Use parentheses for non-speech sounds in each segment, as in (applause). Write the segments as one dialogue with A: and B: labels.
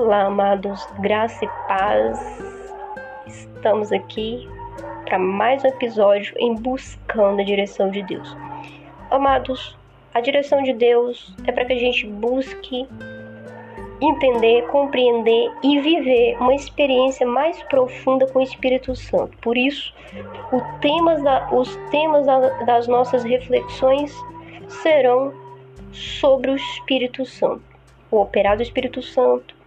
A: Olá, amados, graça e paz. Estamos aqui para mais um episódio em buscando a direção de Deus. Amados, a direção de Deus é para que a gente busque entender, compreender e viver uma experiência mais profunda com o Espírito Santo. Por isso, da, os temas da, das nossas reflexões serão sobre o Espírito Santo, o operar do Espírito Santo,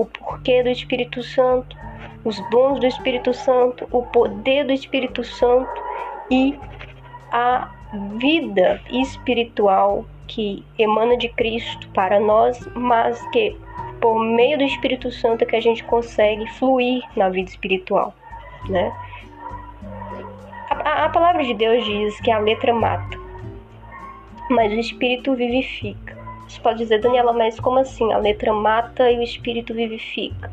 A: o porquê do Espírito Santo, os dons do Espírito Santo, o poder do Espírito Santo e a vida espiritual que emana de Cristo para nós, mas que por meio do Espírito Santo é que a gente consegue fluir na vida espiritual, né? A, a palavra de Deus diz que a letra mata, mas o Espírito vivifica. Você pode dizer, Daniela, mas como assim? A letra mata e o Espírito vivifica.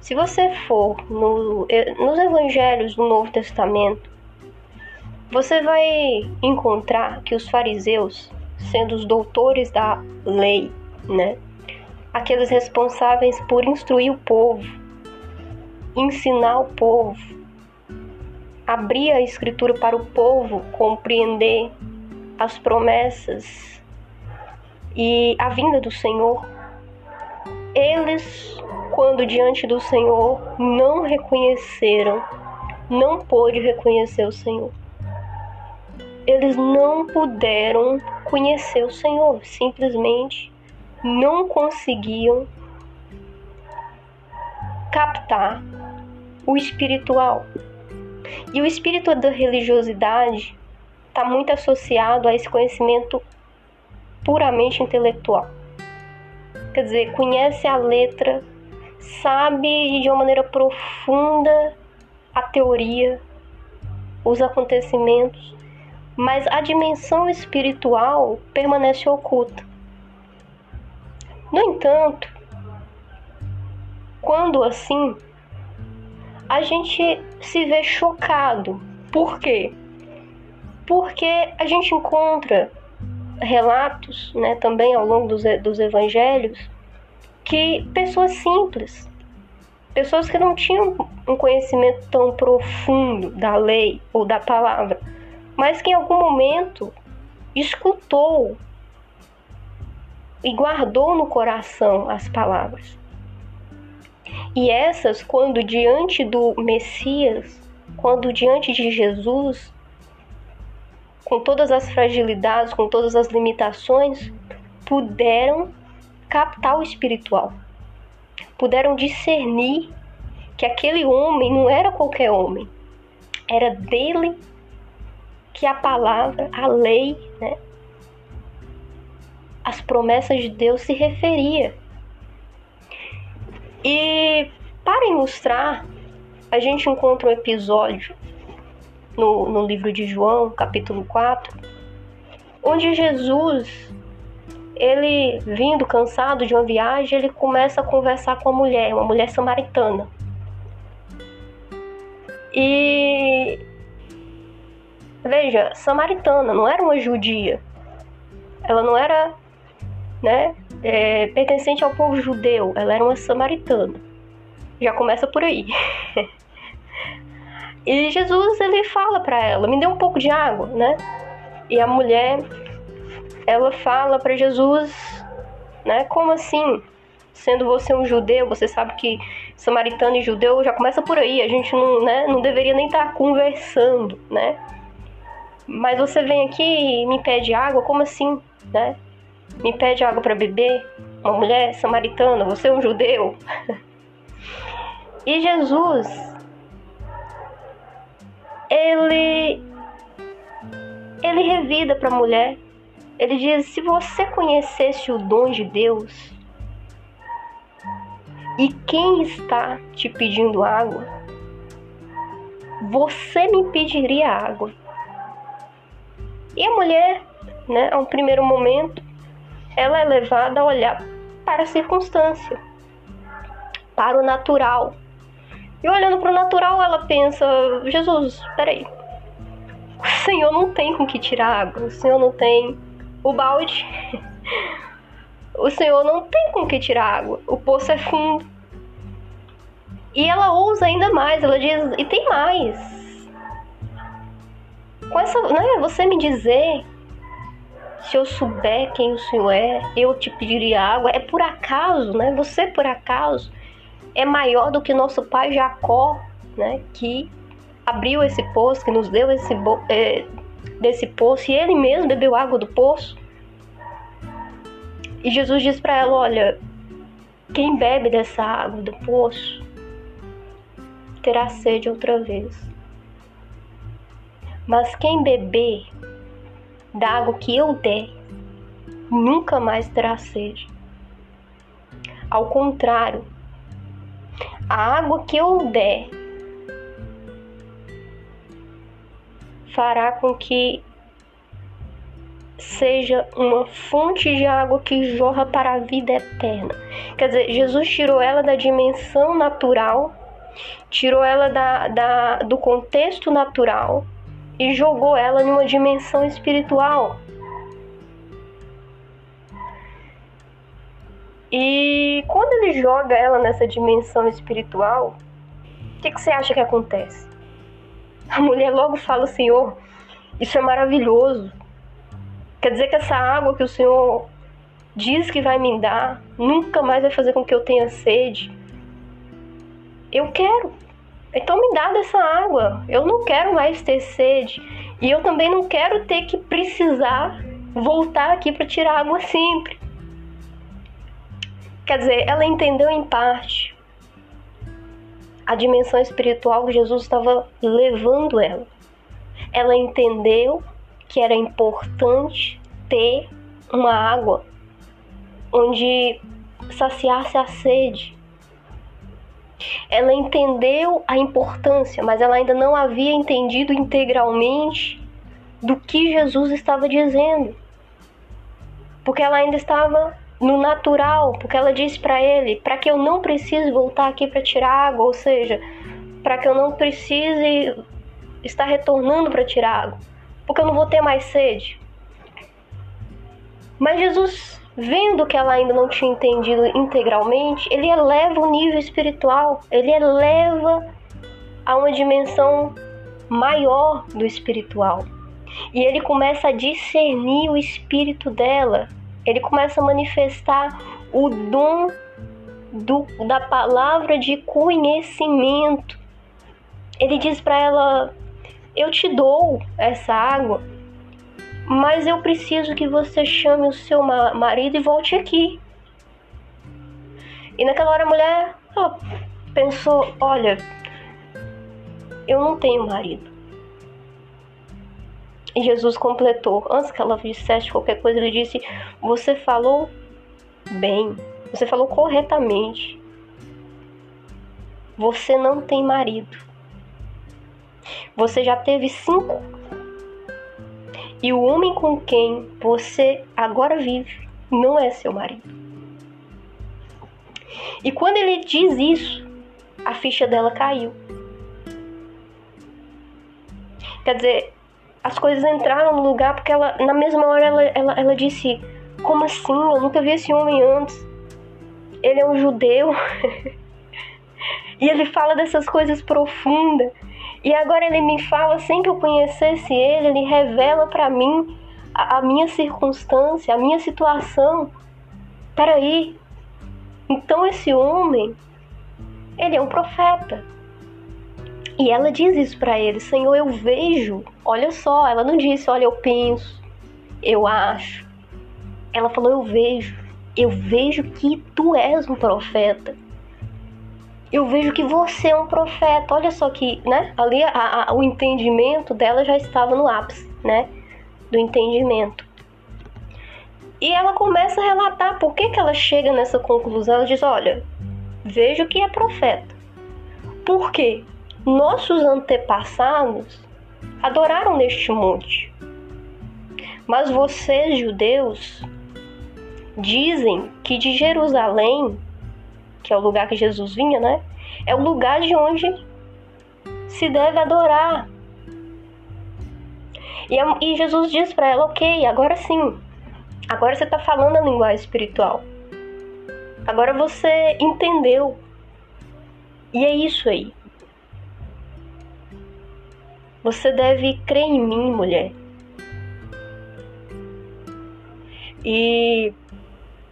A: Se você for no, nos evangelhos do Novo Testamento, você vai encontrar que os fariseus, sendo os doutores da lei, né, aqueles responsáveis por instruir o povo, ensinar o povo, abrir a escritura para o povo compreender as promessas e a vinda do Senhor, eles quando diante do Senhor não reconheceram, não pôde reconhecer o Senhor. Eles não puderam conhecer o Senhor, simplesmente não conseguiam captar o espiritual. E o espírito da religiosidade está muito associado a esse conhecimento puramente intelectual. Quer dizer, conhece a letra sabe de uma maneira profunda a teoria, os acontecimentos, mas a dimensão espiritual permanece oculta. No entanto, quando assim, a gente se vê chocado. Por quê? Porque a gente encontra relatos, né, também ao longo dos, dos evangelhos, que pessoas simples, pessoas que não tinham um conhecimento tão profundo da lei ou da palavra, mas que em algum momento escutou e guardou no coração as palavras. E essas, quando diante do Messias, quando diante de Jesus, com todas as fragilidades, com todas as limitações, puderam captar o espiritual. Puderam discernir que aquele homem não era qualquer homem, era dele que a palavra, a lei, né, as promessas de Deus se referia. E para ilustrar, a gente encontra um episódio no, no livro de João, capítulo 4, onde Jesus ele vindo cansado de uma viagem, ele começa a conversar com a mulher, uma mulher samaritana. E veja, samaritana, não era uma judia. Ela não era, né, é, pertencente ao povo judeu. Ela era uma samaritana. Já começa por aí. (laughs) e Jesus ele fala para ela, me dê um pouco de água, né? E a mulher ela fala para Jesus, né? Como assim? Sendo você um judeu, você sabe que samaritano e judeu já começa por aí. A gente não, né, não deveria nem estar tá conversando, né? Mas você vem aqui e me pede água, como assim, né? Me pede água para beber? Uma mulher samaritana, você é um judeu? (laughs) e Jesus, ele ele revida para a mulher ele diz: se você conhecesse o dom de Deus e quem está te pedindo água, você me pediria água. E a mulher, né, a um primeiro momento, ela é levada a olhar para a circunstância, para o natural. E olhando para o natural, ela pensa: Jesus, peraí, o Senhor não tem com que tirar água, o Senhor não tem o balde. (laughs) o Senhor não tem com que tirar água. O poço é fundo. E ela ousa ainda mais, ela diz, e tem mais. Com essa, né, você me dizer se eu souber quem o Senhor é, eu te pediria água. É por acaso, né? Você por acaso é maior do que nosso pai Jacó, né? Que abriu esse poço, que nos deu esse é, desse poço e ele mesmo bebeu água do poço. E Jesus diz para ela: Olha, quem bebe dessa água do poço terá sede outra vez. Mas quem beber da água que eu der, nunca mais terá sede. Ao contrário, a água que eu der fará com que seja uma fonte de água que jorra para a vida eterna. Quer dizer, Jesus tirou ela da dimensão natural, tirou ela da, da, do contexto natural e jogou ela em uma dimensão espiritual. E quando ele joga ela nessa dimensão espiritual, o que, que você acha que acontece? A mulher logo fala: Senhor, isso é maravilhoso. Quer dizer que essa água que o Senhor diz que vai me dar nunca mais vai fazer com que eu tenha sede. Eu quero. Então me dá dessa água. Eu não quero mais ter sede. E eu também não quero ter que precisar voltar aqui para tirar água sempre. Quer dizer, ela entendeu em parte a dimensão espiritual que Jesus estava levando ela. Ela entendeu que era importante ter uma água onde saciasse a sede. Ela entendeu a importância, mas ela ainda não havia entendido integralmente do que Jesus estava dizendo. Porque ela ainda estava no natural, porque ela disse para ele, para que eu não precise voltar aqui para tirar água, ou seja, para que eu não precise estar retornando para tirar água, porque eu não vou ter mais sede. Mas Jesus, vendo que ela ainda não tinha entendido integralmente, ele eleva o nível espiritual, ele eleva a uma dimensão maior do espiritual. E ele começa a discernir o espírito dela, ele começa a manifestar o dom do, da palavra de conhecimento. Ele diz para ela: Eu te dou essa água, mas eu preciso que você chame o seu marido e volte aqui. E naquela hora a mulher pensou: Olha, eu não tenho marido. E Jesus completou. Antes que ela dissesse qualquer coisa, ele disse: Você falou bem, você falou corretamente. Você não tem marido. Você já teve cinco. E o homem com quem você agora vive não é seu marido. E quando ele diz isso, a ficha dela caiu. Quer dizer, as coisas entraram no lugar porque ela, na mesma hora, ela, ela, ela disse: Como assim? Eu nunca vi esse homem antes. Ele é um judeu. (laughs) e ele fala dessas coisas profundas. E agora ele me fala sem que eu conhecesse ele, ele revela para mim a, a, minha circunstância, a minha situação. Peraí. Então esse homem, ele é um profeta. E ela diz isso para ele: Senhor, eu vejo. Olha só, ela não disse, olha, eu penso, eu acho. Ela falou: Eu vejo. Eu vejo que tu és um profeta. Eu vejo que você é um profeta. Olha só que, né? Ali a, a, o entendimento dela já estava no ápice, né? Do entendimento. E ela começa a relatar por que, que ela chega nessa conclusão. Ela diz: Olha, vejo que é profeta. Por quê? Nossos antepassados adoraram neste monte. Mas vocês, judeus, dizem que de Jerusalém, que é o lugar que Jesus vinha, né? É o lugar de onde se deve adorar. E, e Jesus diz para ela: Ok, agora sim, Agora você está falando a linguagem espiritual. Agora você entendeu. E é isso aí. Você deve crer em mim, mulher. E,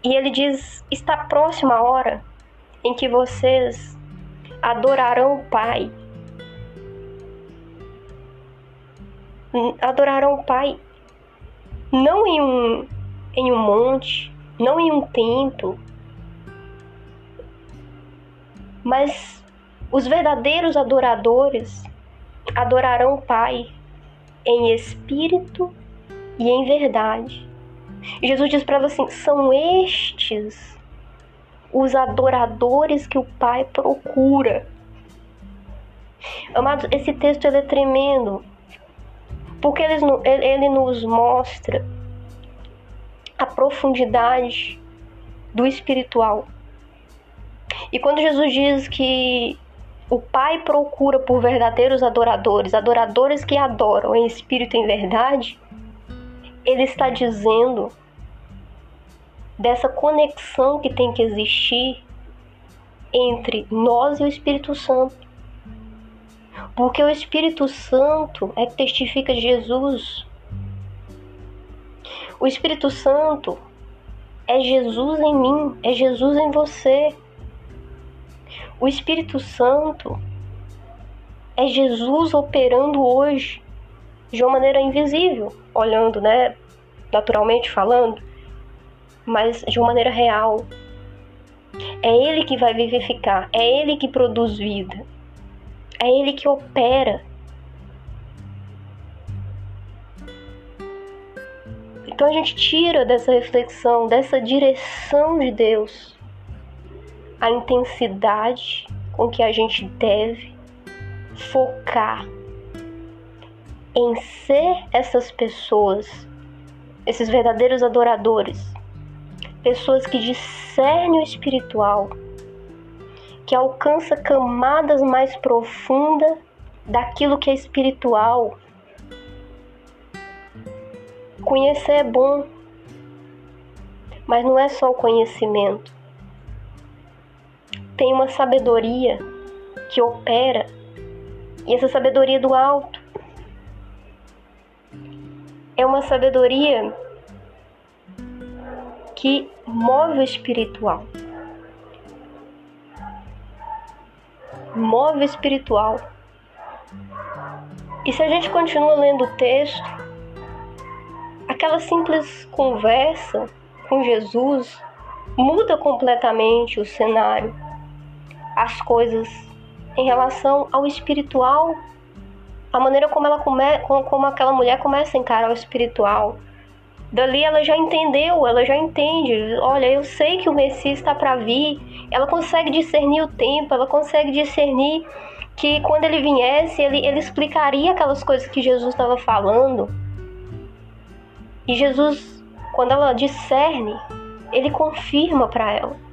A: e ele diz: está próxima a hora em que vocês adorarão o Pai. Adorarão o Pai não em um, em um monte, não em um templo, mas os verdadeiros adoradores adorarão o Pai em espírito e em verdade. Jesus diz para ela assim: são estes os adoradores que o Pai procura. Amados, esse texto ele é tremendo, porque ele, ele nos mostra a profundidade do espiritual. E quando Jesus diz que o Pai procura por verdadeiros adoradores, adoradores que adoram em espírito e em verdade, ele está dizendo dessa conexão que tem que existir entre nós e o Espírito Santo. Porque o Espírito Santo é que testifica de Jesus. O Espírito Santo é Jesus em mim, é Jesus em você. O Espírito Santo é Jesus operando hoje de uma maneira invisível, olhando, né, naturalmente falando, mas de uma maneira real. É Ele que vai vivificar, é Ele que produz vida, é Ele que opera. Então a gente tira dessa reflexão, dessa direção de Deus, a intensidade com que a gente deve focar em ser essas pessoas, esses verdadeiros adoradores, pessoas que discernem o espiritual, que alcança camadas mais profundas daquilo que é espiritual. Conhecer é bom, mas não é só o conhecimento. Tem uma sabedoria que opera, e essa sabedoria do alto é uma sabedoria que move o espiritual. Move o espiritual. E se a gente continua lendo o texto, aquela simples conversa com Jesus muda completamente o cenário, as coisas em relação ao espiritual, a maneira como ela come, como aquela mulher começa a encarar o espiritual, Dali ela já entendeu, ela já entende. Olha, eu sei que o Messias está para vir. Ela consegue discernir o tempo, ela consegue discernir que quando ele viesse, ele, ele explicaria aquelas coisas que Jesus estava falando. E Jesus, quando ela discerne, ele confirma para ela.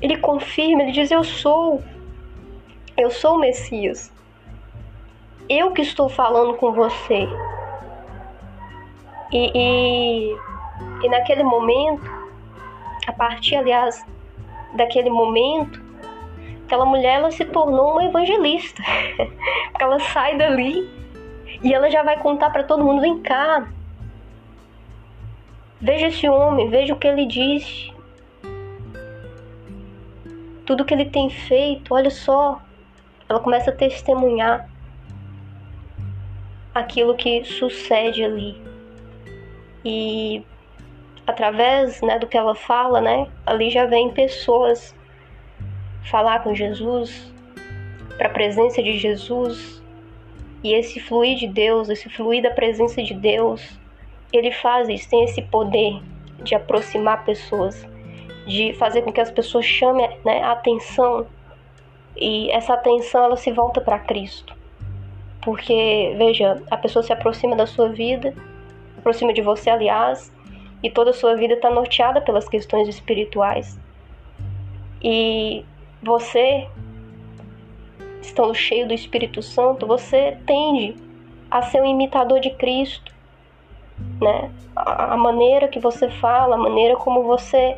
A: Ele confirma, ele diz: Eu sou, eu sou o Messias. Eu que estou falando com você. E, e, e naquele momento, a partir, aliás, daquele momento, aquela mulher ela se tornou uma evangelista. (laughs) Porque ela sai dali e ela já vai contar para todo mundo: vem cá, veja esse homem, veja o que ele disse, tudo que ele tem feito, olha só. Ela começa a testemunhar aquilo que sucede ali. E através né, do que ela fala, né, ali já vem pessoas falar com Jesus, para a presença de Jesus. E esse fluir de Deus, esse fluir da presença de Deus, ele faz isso, tem esse poder de aproximar pessoas, de fazer com que as pessoas chamem né, a atenção e essa atenção ela se volta para Cristo. Porque, veja, a pessoa se aproxima da sua vida aproxima de você, aliás, e toda a sua vida está norteada pelas questões espirituais. E você, estando cheio do Espírito Santo, você tende a ser um imitador de Cristo. né? A maneira que você fala, a maneira como você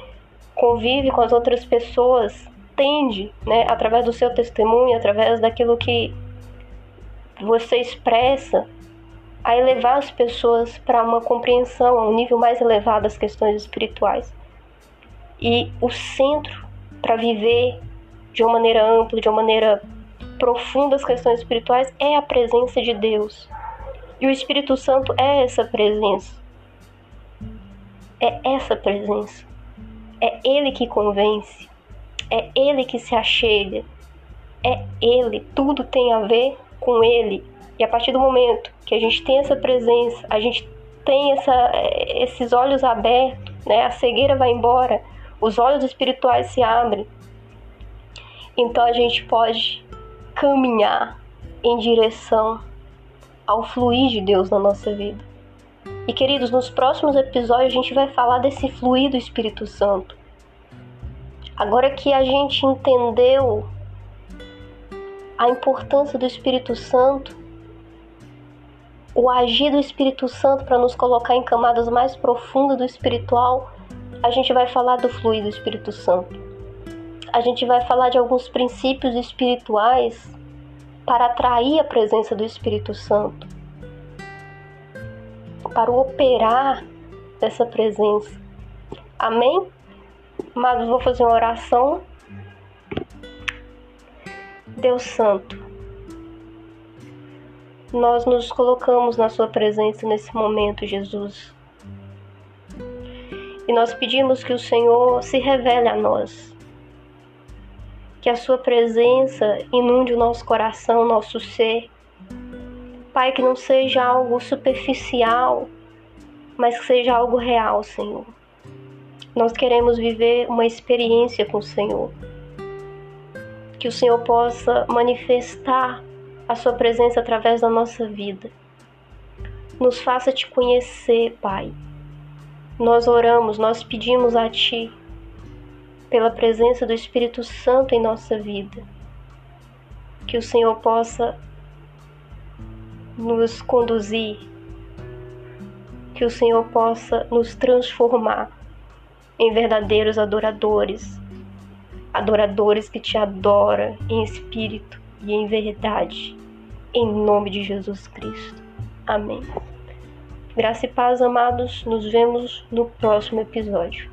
A: convive com as outras pessoas tende, né, através do seu testemunho, através daquilo que você expressa, a elevar as pessoas para uma compreensão, um nível mais elevado das questões espirituais. E o centro para viver de uma maneira ampla, de uma maneira profunda as questões espirituais é a presença de Deus. E o Espírito Santo é essa presença. É essa presença. É Ele que convence. É Ele que se achega. É Ele. Tudo tem a ver com Ele. E a partir do momento que a gente tem essa presença, a gente tem essa, esses olhos abertos, né? a cegueira vai embora, os olhos espirituais se abrem. Então a gente pode caminhar em direção ao fluir de Deus na nossa vida. E queridos, nos próximos episódios a gente vai falar desse fluir do Espírito Santo. Agora que a gente entendeu a importância do Espírito Santo, o agir do Espírito Santo para nos colocar em camadas mais profundas do espiritual, a gente vai falar do fluir do Espírito Santo. A gente vai falar de alguns princípios espirituais para atrair a presença do Espírito Santo, para o operar dessa presença. Amém? Mas vou fazer uma oração. Deus Santo, nós nos colocamos na Sua presença nesse momento, Jesus. E nós pedimos que o Senhor se revele a nós. Que a Sua presença inunde o nosso coração, nosso ser. Pai, que não seja algo superficial, mas que seja algo real, Senhor. Nós queremos viver uma experiência com o Senhor. Que o Senhor possa manifestar a Sua presença através da nossa vida. Nos faça te conhecer, Pai. Nós oramos, nós pedimos a Ti pela presença do Espírito Santo em nossa vida. Que o Senhor possa nos conduzir, que o Senhor possa nos transformar em verdadeiros adoradores, adoradores que te adoram em espírito e em verdade em nome de Jesus Cristo. Amém. Graça e paz, amados. Nos vemos no próximo episódio.